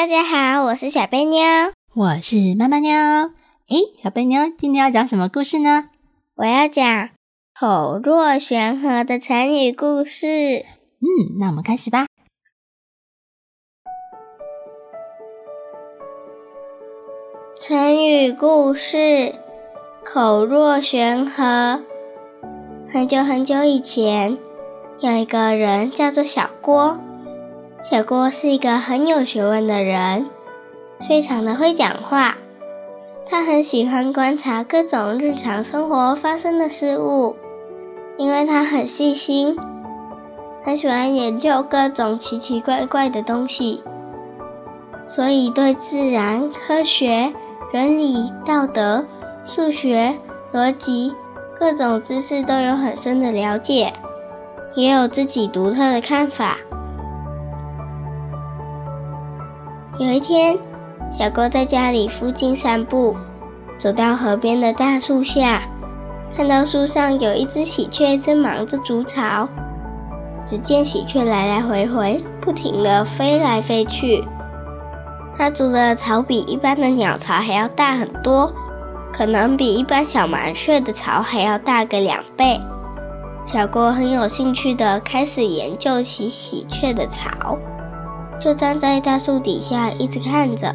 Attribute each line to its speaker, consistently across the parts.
Speaker 1: 大家好，我是小贝妞，
Speaker 2: 我是妈妈妞。诶，小贝妞，今天要讲什么故事呢？
Speaker 1: 我要讲口若悬河的成语故事。
Speaker 2: 嗯，那我们开始吧。
Speaker 1: 成语故事：口若悬河。很久很久以前，有一个人叫做小郭。小郭是一个很有学问的人，非常的会讲话。他很喜欢观察各种日常生活发生的事物，因为他很细心，很喜欢研究各种奇奇怪怪的东西，所以对自然、科学、伦理、道德、数学、逻辑各种知识都有很深的了解，也有自己独特的看法。有一天，小郭在家里附近散步，走到河边的大树下，看到树上有一只喜鹊正忙着筑巢。只见喜鹊来来回回，不停地飞来飞去。它筑的巢比一般的鸟巢还要大很多，可能比一般小麻雀的巢还要大个两倍。小郭很有兴趣地开始研究起喜鹊的巢。就站在大树底下，一直看着。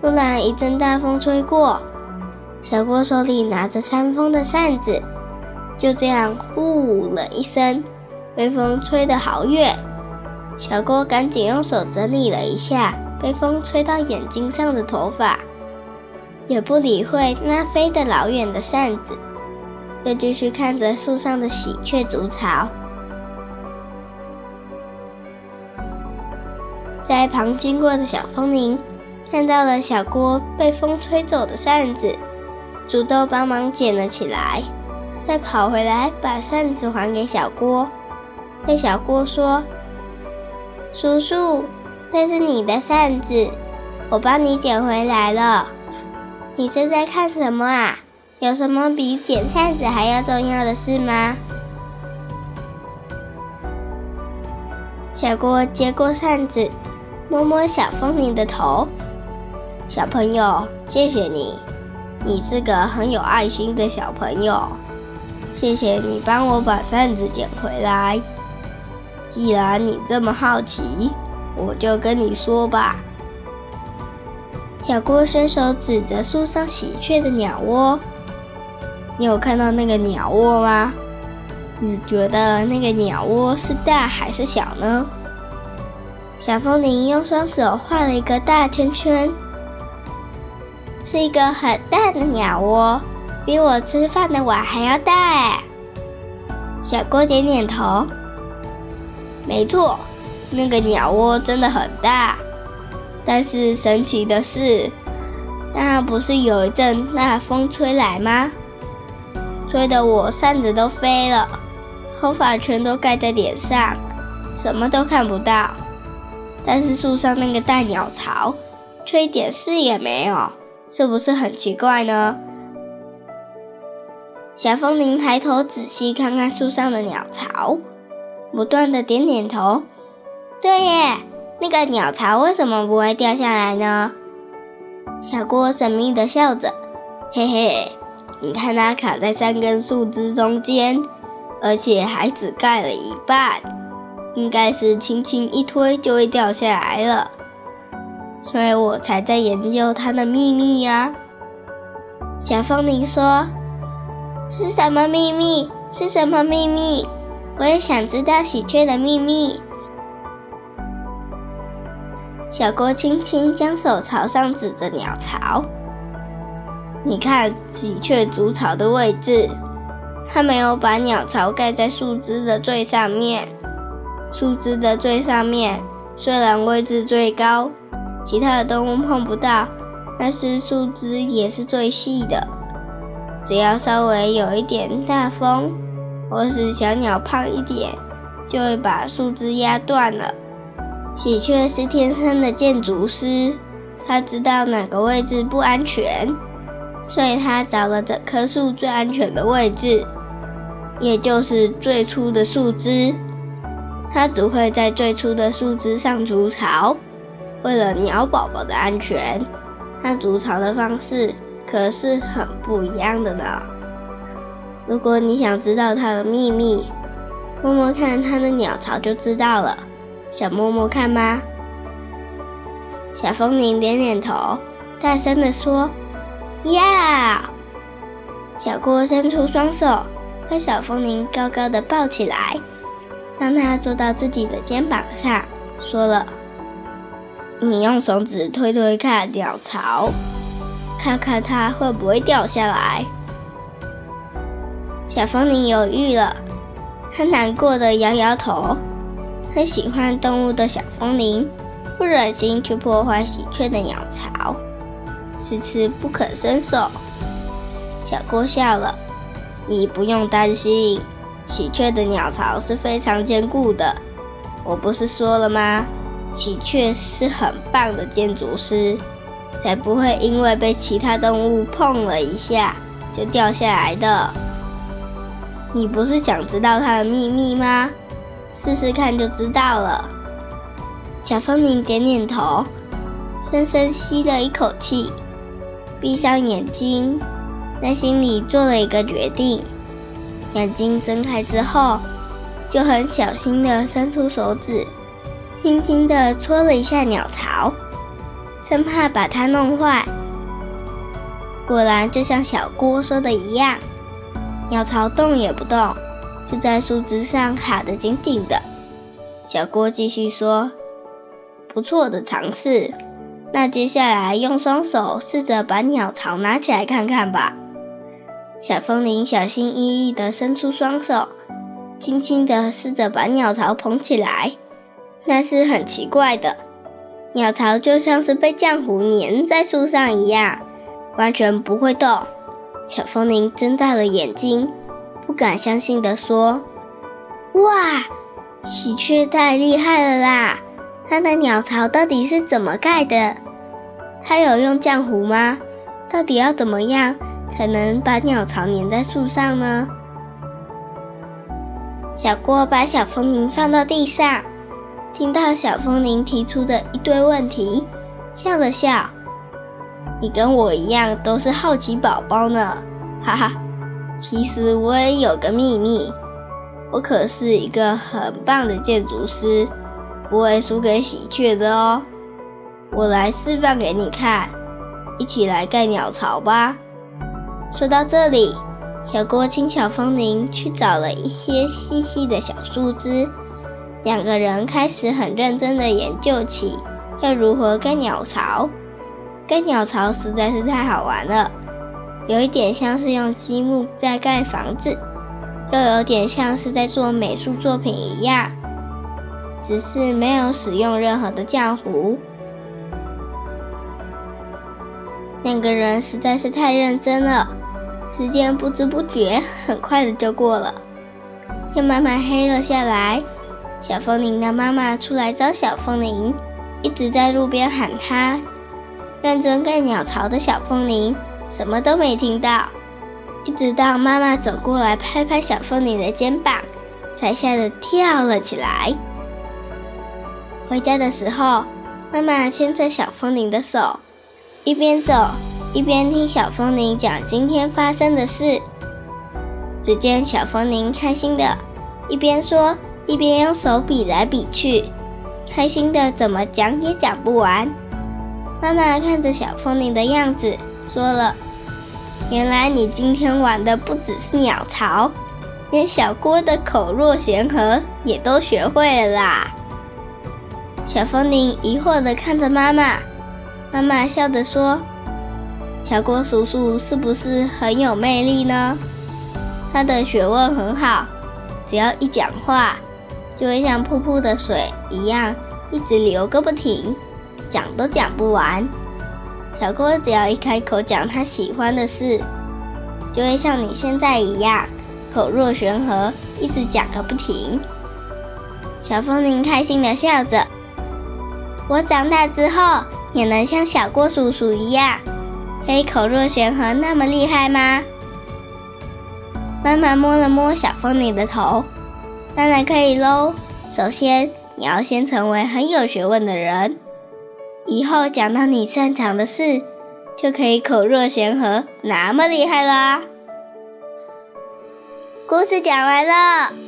Speaker 1: 突然一阵大风吹过，小郭手里拿着扇风的扇子，就这样呼了一声，被风吹得好远。小郭赶紧用手整理了一下被风吹到眼睛上的头发，也不理会那飞得老远的扇子，又继续看着树上的喜鹊筑巢。在一旁经过的小风铃看到了小郭被风吹走的扇子，主动帮忙捡了起来，再跑回来把扇子还给小郭。对小郭说：“叔叔，那是你的扇子，我帮你捡回来了。你是在看什么啊？有什么比捡扇子还要重要的事吗？”小郭接过扇子。摸摸小风铃的头，小朋友，谢谢你，你是个很有爱心的小朋友。谢谢你帮我把扇子捡回来。既然你这么好奇，我就跟你说吧。小郭伸手指着树上喜鹊的鸟窝，你有看到那个鸟窝吗？你觉得那个鸟窝是大还是小呢？小风铃用双手画了一个大圈圈，是一个很大的鸟窝，比我吃饭的碗还要大！小郭点点头，没错，那个鸟窝真的很大。但是神奇的是，那不是有一阵大风吹来吗？吹得我扇子都飞了，头发全都盖在脸上，什么都看不到。但是树上那个大鸟巢却一点事也没有，是不是很奇怪呢？小风铃抬头仔细看看树上的鸟巢，不断的点点头。对耶，那个鸟巢为什么不会掉下来呢？小郭神秘的笑着，嘿嘿，你看它卡在三根树枝中间，而且还只盖了一半。应该是轻轻一推就会掉下来了，所以我才在研究它的秘密呀。小风铃说：“是什么秘密？是什么秘密？我也想知道喜鹊的秘密。”小郭轻轻将手朝上指着鸟巢：“你看喜鹊筑巢的位置，它没有把鸟巢盖在树枝的最上面。树枝的最上面虽然位置最高，其他的动物碰不到，但是树枝也是最细的。只要稍微有一点大风，或是小鸟胖一点，就会把树枝压断了。喜鹊是天生的建筑师，他知道哪个位置不安全，所以他找了整棵树最安全的位置。也就是最初的树枝，它只会在最初的树枝上筑巢。为了鸟宝宝的安全，它筑巢的方式可是很不一样的呢。如果你想知道它的秘密，摸摸看它的鸟巢就知道了。想摸摸看吗？小风铃点点头，大声地说：“要！”小郭伸出双手。把小风铃高高的抱起来，让它坐到自己的肩膀上，说了：“你用手指推推看鸟巢，看看它会不会掉下来。”小风铃犹豫了，它难过的摇摇头。很喜欢动物的小风铃不忍心去破坏喜鹊的鸟巢，迟迟不肯伸手。小郭笑了。你不用担心，喜鹊的鸟巢是非常坚固的。我不是说了吗？喜鹊是很棒的建筑师，才不会因为被其他动物碰了一下就掉下来的。你不是想知道它的秘密吗？试试看就知道了。小风铃点点头，深深吸了一口气，闭上眼睛。在心里做了一个决定，眼睛睁开之后，就很小心地伸出手指，轻轻地戳了一下鸟巢，生怕把它弄坏。果然，就像小郭说的一样，鸟巢动也不动，就在树枝上卡得紧紧的。小郭继续说：“不错的尝试，那接下来用双手试着把鸟巢拿起来看看吧。”小风铃小心翼翼地伸出双手，轻轻地试着把鸟巢捧起来。那是很奇怪的，鸟巢就像是被浆糊粘在树上一样，完全不会动。小风铃睁大了眼睛，不敢相信地说：“哇，喜鹊太厉害了啦！它的鸟巢到底是怎么盖的？它有用浆糊吗？到底要怎么样？”才能把鸟巢粘在树上呢。小郭把小风铃放到地上，听到小风铃提出的一堆问题，笑了笑：“你跟我一样都是好奇宝宝呢，哈哈。其实我也有个秘密，我可是一个很棒的建筑师，不会输给喜鹊的哦。我来示范给你看，一起来盖鸟巢吧。”说到这里，小郭请小风铃去找了一些细细的小树枝，两个人开始很认真的研究起要如何盖鸟巢。盖鸟巢实在是太好玩了，有一点像是用积木在盖房子，又有点像是在做美术作品一样，只是没有使用任何的浆糊。两个人实在是太认真了。时间不知不觉很快的就过了，天慢慢黑了下来。小风铃的妈妈出来找小风铃，一直在路边喊他。认真盖鸟巢的小风铃什么都没听到，一直到妈妈走过来拍拍小风铃的肩膀，才吓得跳了起来。回家的时候，妈妈牵着小风铃的手，一边走。一边听小风铃讲今天发生的事，只见小风铃开心的一边说，一边用手比来比去，开心的怎么讲也讲不完。妈妈看着小风铃的样子，说了：“原来你今天玩的不只是鸟巢，连小郭的口若悬河也都学会了啦。”小风铃疑惑的看着妈妈，妈妈笑着说。小郭叔叔是不是很有魅力呢？他的学问很好，只要一讲话，就会像瀑布的水一样，一直流个不停，讲都讲不完。小郭只要一开口讲他喜欢的事，就会像你现在一样，口若悬河，一直讲个不停。小风铃开心的笑着。我长大之后也能像小郭叔叔一样，可以口若悬河那么厉害吗？妈妈摸了摸小风铃的头，当然可以喽。首先，你要先成为很有学问的人，以后讲到你擅长的事，就可以口若悬河那么厉害啦。故事讲完了。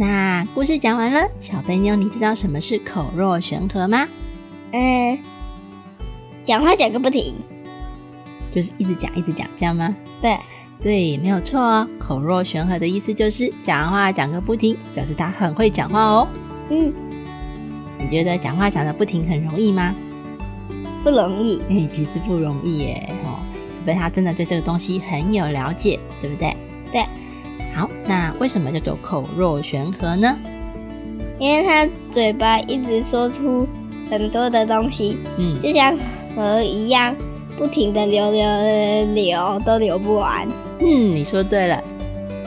Speaker 2: 那故事讲完了，小贝妞，你知道什么是口若悬河吗？
Speaker 1: 嗯，讲话讲个不停，
Speaker 2: 就是一直讲一直讲，这样吗？
Speaker 1: 对，
Speaker 2: 对，没有错哦。口若悬河的意思就是讲话讲个不停，表示他很会讲话哦。
Speaker 1: 嗯，
Speaker 2: 你觉得讲话讲的不停很容易吗？
Speaker 1: 不容易。
Speaker 2: 哎，其实不容易耶，哦，除非他真的对这个东西很有了解，对不对？
Speaker 1: 对。
Speaker 2: 好，那为什么叫做口若悬河呢？
Speaker 1: 因为他嘴巴一直说出很多的东西，嗯，就像河一样，不停的流流流，都流不完。
Speaker 2: 嗯，你说对了，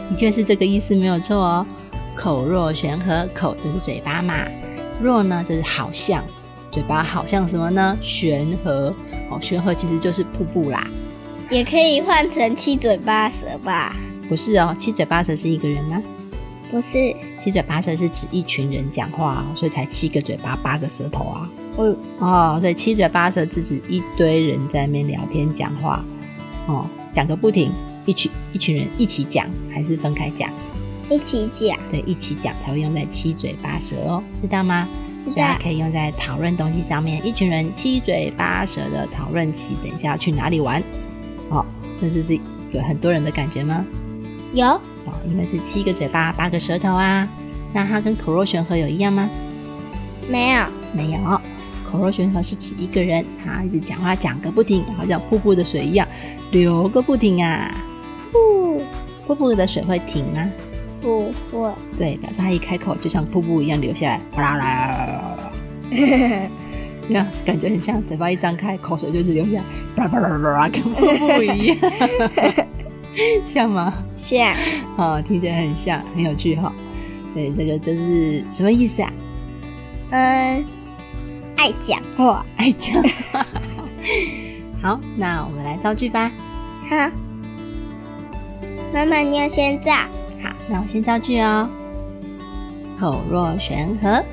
Speaker 2: 的确是这个意思，没有错哦。口若悬河，口就是嘴巴嘛，若呢就是好像，嘴巴好像什么呢？悬河哦，悬河其实就是瀑布啦。
Speaker 1: 也可以换成七嘴八舌吧。
Speaker 2: 不是哦，七嘴八舌是一个人吗？
Speaker 1: 不是，
Speaker 2: 七嘴八舌是指一群人讲话，所以才七个嘴巴八个舌头啊。嗯，哦，所以七嘴八舌是指一堆人在那边聊天讲话，哦，讲个不停，一群一群人一起讲，还是分开讲？
Speaker 1: 一起讲。
Speaker 2: 对，一起讲才会用在七嘴八舌哦，知道吗？
Speaker 1: 知道。
Speaker 2: 可以用在讨论东西上面，一群人七嘴八舌的讨论起等一下要去哪里玩，哦，那是是有很多人的感觉吗？
Speaker 1: 有哦，
Speaker 2: 因为是七个嘴巴八个舌头啊，那它跟口若悬河有一样吗？
Speaker 1: 没有，
Speaker 2: 没有。口若悬河是指一个人，他一直讲话讲个不停，好像瀑布的水一样流个不停啊。
Speaker 1: 不，
Speaker 2: 瀑布的水会停吗？
Speaker 1: 不会。
Speaker 2: 对，表示他一开口就像瀑布一样流下来，哗啦啦啦啦啦。这样感觉很像，嘴巴一张开，口水就一直流下来，叭叭叭叭叭，跟瀑布一样。像吗？
Speaker 1: 像，
Speaker 2: 哦，听起来很像，很有趣哈。所以这个就是什么意思啊？
Speaker 1: 嗯，爱讲话，
Speaker 2: 爱讲话。好，那我们来造句吧。
Speaker 1: 好，妈妈，你要先造。
Speaker 2: 好，那我先造句哦。口若悬河，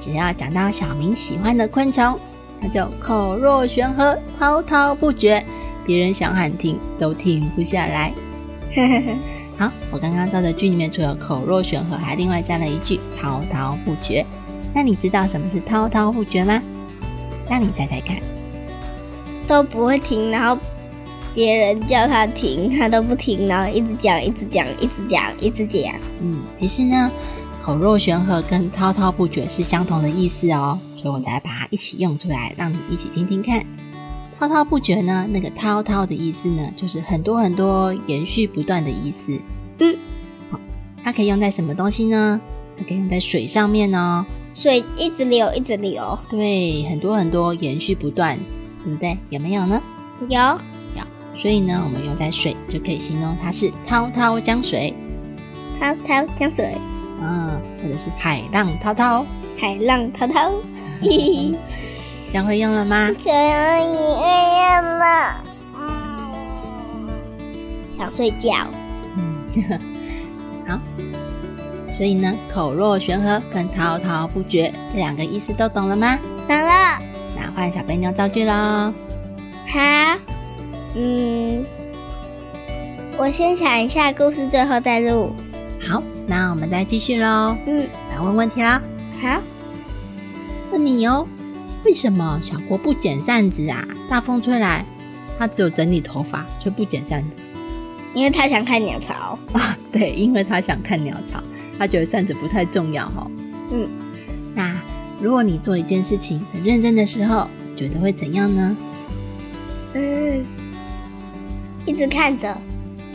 Speaker 2: 只要讲到小明喜欢的昆虫，他就口若悬河，滔滔不绝。别人想喊停都停不下来。好，我刚刚造的句里面除了口若悬河，还另外加了一句滔滔不绝。那你知道什么是滔滔不绝吗？那你猜猜看。
Speaker 1: 都不会停，然后别人叫他停，他都不停，然后一直讲，一直讲，一直讲，一直讲。
Speaker 2: 嗯，其实呢，口若悬河跟滔滔不绝是相同的意思哦，所以我才把它一起用出来，让你一起听听看。滔滔不绝呢？那个滔滔的意思呢，就是很多很多延续不断的意思。
Speaker 1: 嗯，
Speaker 2: 好，它可以用在什么东西呢？它可以用在水上面哦。
Speaker 1: 水一直流，一直流。
Speaker 2: 对，很多很多延续不断，对不对？有没有呢？
Speaker 1: 有，
Speaker 2: 有。所以呢，我们用在水就可以形容它是滔滔江水。
Speaker 1: 滔滔江水。
Speaker 2: 嗯，或者是海浪滔滔。
Speaker 1: 海浪滔滔。嘿嘿。
Speaker 2: 这样会用了吗？
Speaker 1: 可以用了。嗯，想睡觉。
Speaker 2: 嗯，好。所以呢，口若悬河跟滔滔不绝这两个意思都懂了吗？
Speaker 1: 懂了。
Speaker 2: 那换小肥妞造句喽。
Speaker 1: 好。嗯，我先想一下故事，最后再录。
Speaker 2: 好，那我们再继续喽。
Speaker 1: 嗯，
Speaker 2: 来问问题啦。
Speaker 1: 好，
Speaker 2: 问你哦。为什么小郭不剪扇子啊？大风吹来，他只有整理头发，却不剪扇子。
Speaker 1: 因为他想看鸟巢
Speaker 2: 啊。对，因为他想看鸟巢，他觉得扇子不太重要哈。
Speaker 1: 嗯，
Speaker 2: 那如果你做一件事情很认真的时候，觉得会怎样呢？
Speaker 1: 嗯，一直看着，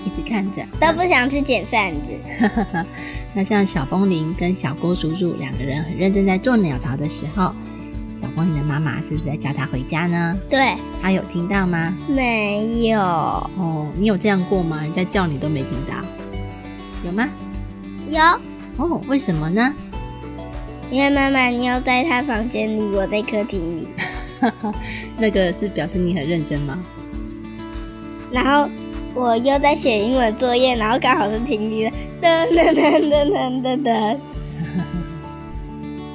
Speaker 2: 一直看着，
Speaker 1: 都不想去捡扇子。
Speaker 2: 那像小风铃跟小郭叔叔两个人很认真在做鸟巢的时候，小风铃的妈妈是不是在叫他回家呢？
Speaker 1: 对，
Speaker 2: 他有听到吗？
Speaker 1: 没有。
Speaker 2: 哦，你有这样过吗？人家叫你都没听到，有吗？
Speaker 1: 有。
Speaker 2: 哦，为什么呢？
Speaker 1: 因为妈妈你要在他房间里，我在客厅里。
Speaker 2: 那个是表示你很认真吗？
Speaker 1: 然后我又在写英文作业，然后刚好是停机的，噔噔噔噔噔噔噔。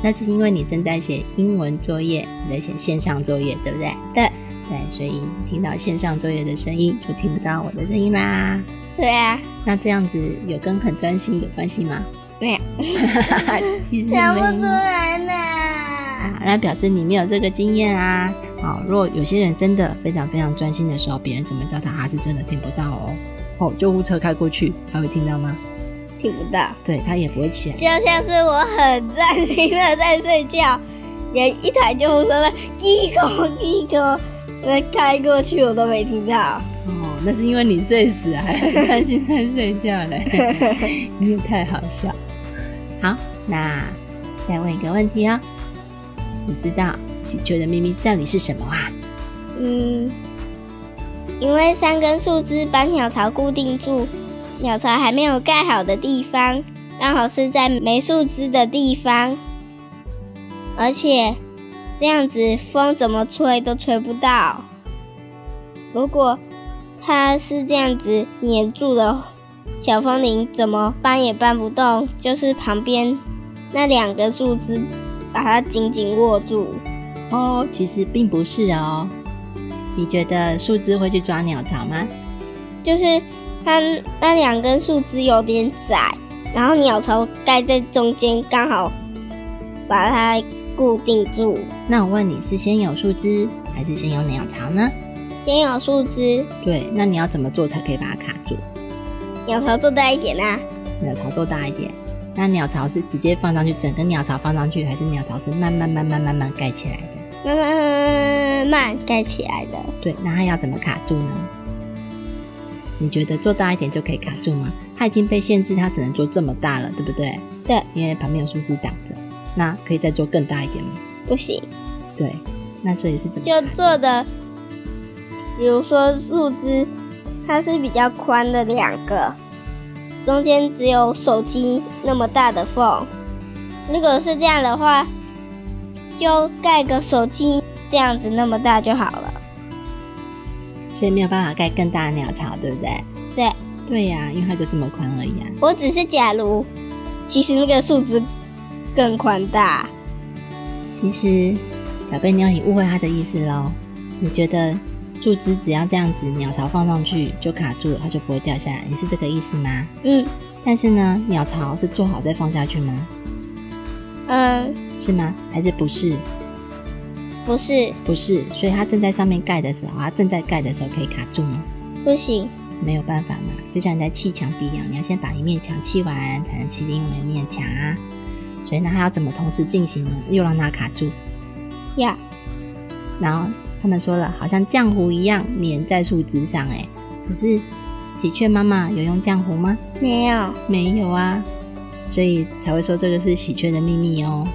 Speaker 2: 那是因为你正在写英文作业，你在写线上作业，对不对？
Speaker 1: 对
Speaker 2: 对，所以听到线上作业的声音，就听不到我的声音啦。
Speaker 1: 对啊。
Speaker 2: 那这样子有跟很专心有关系吗？
Speaker 1: 没有。
Speaker 2: 其实
Speaker 1: 想不出来呢。
Speaker 2: 那表示你没有这个经验啊！好，如果有些人真的非常非常专心的时候，别人怎么叫他，他是真的听不到哦。哦，救护车开过去，他会听到吗？
Speaker 1: 听不到。
Speaker 2: 对他也不会起来。
Speaker 1: 就像是我很专心的在睡觉，连一台救护车的一口一口那开过去，我都没听到。
Speaker 2: 哦，那是因为你睡死，还很专心在睡觉嘞。你也太好笑。好，那再问一个问题哦。你知道喜鹊的秘密到底是什么啊？
Speaker 1: 嗯，因为三根树枝把鸟巢固定住，鸟巢还没有盖好的地方，刚好是在没树枝的地方，而且这样子风怎么吹都吹不到。如果它是这样子粘住的，小风铃怎么搬也搬不动，就是旁边那两个树枝。把它紧紧握住
Speaker 2: 哦，其实并不是哦。你觉得树枝会去抓鸟巢吗？
Speaker 1: 就是它那两根树枝有点窄，然后鸟巢盖在中间，刚好把它固定住。
Speaker 2: 那我问你是先有树枝还是先有鸟巢呢？
Speaker 1: 先有树枝。
Speaker 2: 对，那你要怎么做才可以把它卡住？
Speaker 1: 鸟巢做大一点啊！
Speaker 2: 鸟巢做大一点。那鸟巢是直接放上去，整个鸟巢放上去，还是鸟巢是慢慢慢慢慢慢盖起来的？
Speaker 1: 慢慢慢慢盖起来的。
Speaker 2: 对，那它要怎么卡住呢？你觉得做大一点就可以卡住吗？它已经被限制，它只能做这么大了，对不对？
Speaker 1: 对，
Speaker 2: 因为旁边有树枝挡着。那可以再做更大一点吗？
Speaker 1: 不行。
Speaker 2: 对，那所以是怎么？
Speaker 1: 就做的，比如说树枝，它是比较宽的两个。中间只有手机那么大的缝，如果是这样的话，就盖个手机这样子那么大就好了。
Speaker 2: 所以没有办法盖更大的鸟巢，对不对？
Speaker 1: 对。
Speaker 2: 对呀，因为它就这么宽而已啊。
Speaker 1: 我只是假如，其实那个树枝更宽大。
Speaker 2: 其实，小贝妞，你误会他的意思喽。你觉得？树枝只要这样子，鸟巢放上去就卡住了，它就不会掉下来。你是这个意思吗？
Speaker 1: 嗯。
Speaker 2: 但是呢，鸟巢是做好再放下去吗？
Speaker 1: 嗯。
Speaker 2: 是吗？还是不是？
Speaker 1: 不是。
Speaker 2: 不是。所以它正在上面盖的时候，它正在盖的时候可以卡住吗？
Speaker 1: 不行。
Speaker 2: 没有办法嘛，就像你在砌墙壁一样，你要先把一面墙砌完，才能砌另外一面墙啊。所以那它要怎么同时进行呢？又让它卡住？
Speaker 1: 呀。
Speaker 2: 然后。他们说了，好像浆糊一样粘在树枝上，哎，可是喜鹊妈妈有用浆糊吗？
Speaker 1: 没有，
Speaker 2: 没有啊，所以才会说这个是喜鹊的秘密哦。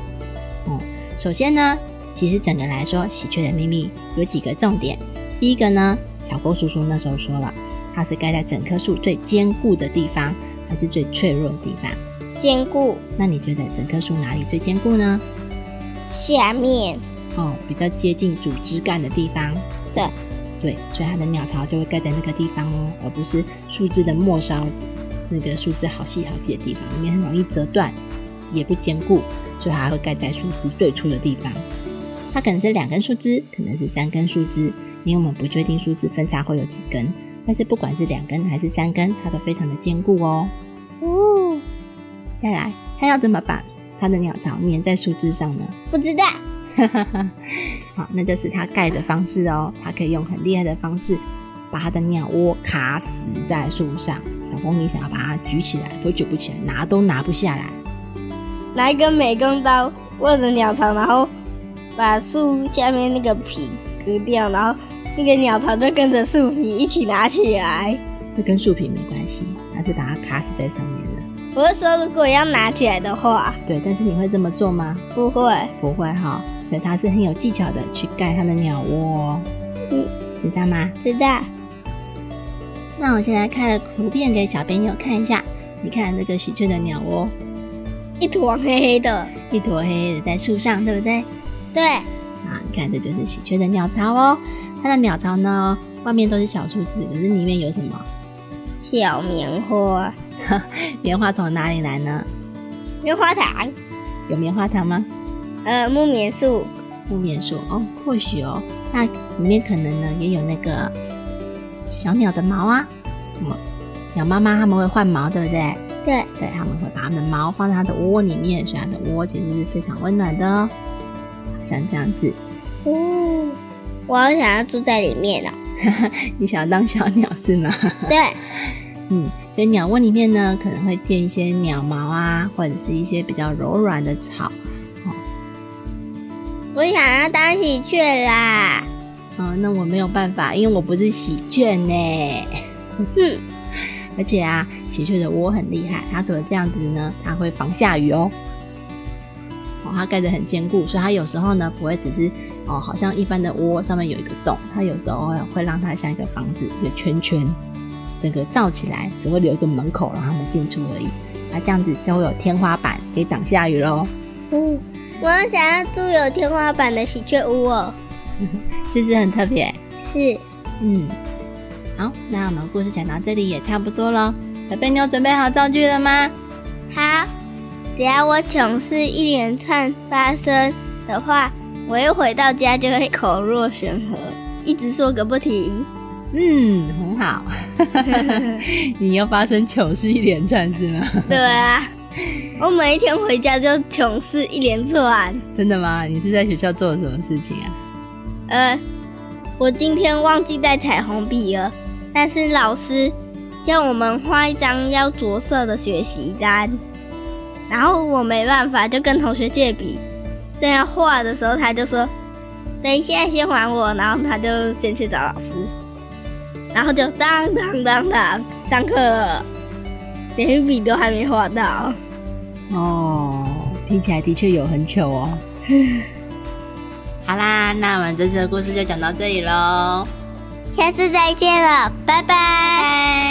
Speaker 2: 哦，首先呢，其实整个来说，喜鹊的秘密有几个重点。第一个呢，小郭叔叔那时候说了，它是盖在整棵树最坚固的地方，还是最脆弱的地方？
Speaker 1: 坚固。
Speaker 2: 那你觉得整棵树哪里最坚固呢？
Speaker 1: 下面。
Speaker 2: 哦，比较接近主枝干的地方，
Speaker 1: 对，
Speaker 2: 对，所以它的鸟巢就会盖在那个地方哦，而不是树枝的末梢，那个树枝好细好细的地方，里面很容易折断，也不坚固，所以它会盖在树枝最粗的地方。它可能是两根树枝，可能是三根树枝，因为我们不确定树枝分叉会有几根，但是不管是两根还是三根，它都非常的坚固哦。哦，再来，它要怎么把它的鸟巢粘在树枝上呢？
Speaker 1: 不知道。
Speaker 2: 好，那就是它盖的方式哦。它可以用很厉害的方式，把它的鸟窝卡死在树上。小蜂你想要把它举起来，都举不起来，拿都拿不下来。
Speaker 1: 拿一根美工刀握着鸟巢，然后把树下面那个皮割掉，然后那个鸟巢就跟着树皮一起拿起来。
Speaker 2: 这跟树皮没关系，它是把它卡死在上面的。
Speaker 1: 我是说，如果要拿起来的话，
Speaker 2: 对，但是你会这么做吗？
Speaker 1: 不会，
Speaker 2: 不会哈。所以它是很有技巧的去盖它的鸟窝，嗯，知道吗？
Speaker 1: 知道。
Speaker 2: 那我现在开了图片给小朋友看一下，你看这个喜鹊的鸟窝，
Speaker 1: 一坨黑黑的，
Speaker 2: 一坨黑黑的在树上，对不对？
Speaker 1: 对。
Speaker 2: 啊，你看这就是喜鹊的鸟巢哦。它的鸟巢呢，外面都是小树枝，可是里面有什么？
Speaker 1: 小棉花。
Speaker 2: 棉花从哪里来呢？
Speaker 1: 棉花糖。
Speaker 2: 有棉花糖吗？
Speaker 1: 呃，木棉树。
Speaker 2: 木棉树哦，或许哦，那里面可能呢也有那个。小鸟的毛啊，么鸟妈妈他们会换毛，对不对？
Speaker 1: 对，
Speaker 2: 对，他们会把它们的毛放在它的窝里面，所以它的窝其实是非常温暖的哦，像这样子。
Speaker 1: 哦，我好想要住在里面哦。
Speaker 2: 你想要当小鸟 是吗？
Speaker 1: 对，
Speaker 2: 嗯，所以鸟窝里面呢，可能会垫一些鸟毛啊，或者是一些比较柔软的草。
Speaker 1: 我想要当喜鹊啦。
Speaker 2: 哦，那我没有办法，因为我不是喜鹊呢。哼，而且啊，喜鹊的窝很厉害，它除了这样子呢，它会防下雨哦。哦，它盖得很坚固，所以它有时候呢不会只是哦，好像一般的窝上面有一个洞，它有时候会会让它像一个房子，一个圈圈，整个罩起来，只会留一个门口让它们进出而已。那这样子就会有天花板可以挡下雨喽。
Speaker 1: 嗯，我想要住有天花板的喜鹊屋哦。
Speaker 2: 是不是很特别？
Speaker 1: 是，
Speaker 2: 嗯，好，那我们故事讲到这里也差不多了。小贝妞准备好造句了吗？
Speaker 1: 好，只要我糗事一连串发生的话，我一回到家就会口若悬河，一直说个不停。
Speaker 2: 嗯，很好。你要发生糗事一连串是吗？
Speaker 1: 对啊，我每一天回家就糗事一连串。
Speaker 2: 真的吗？你是在学校做了什么事情啊？
Speaker 1: 呃，我今天忘记带彩虹笔了，但是老师叫我们画一张要着色的学习单，然后我没办法，就跟同学借笔。正要画的时候，他就说：“等一下，先还我。”然后他就先去找老师，然后就当当当当上课了，连笔都还没画到。
Speaker 2: 哦，听起来的确有很糗哦。好啦，那我们这次的故事就讲到这里喽，
Speaker 1: 下次再见了，拜拜。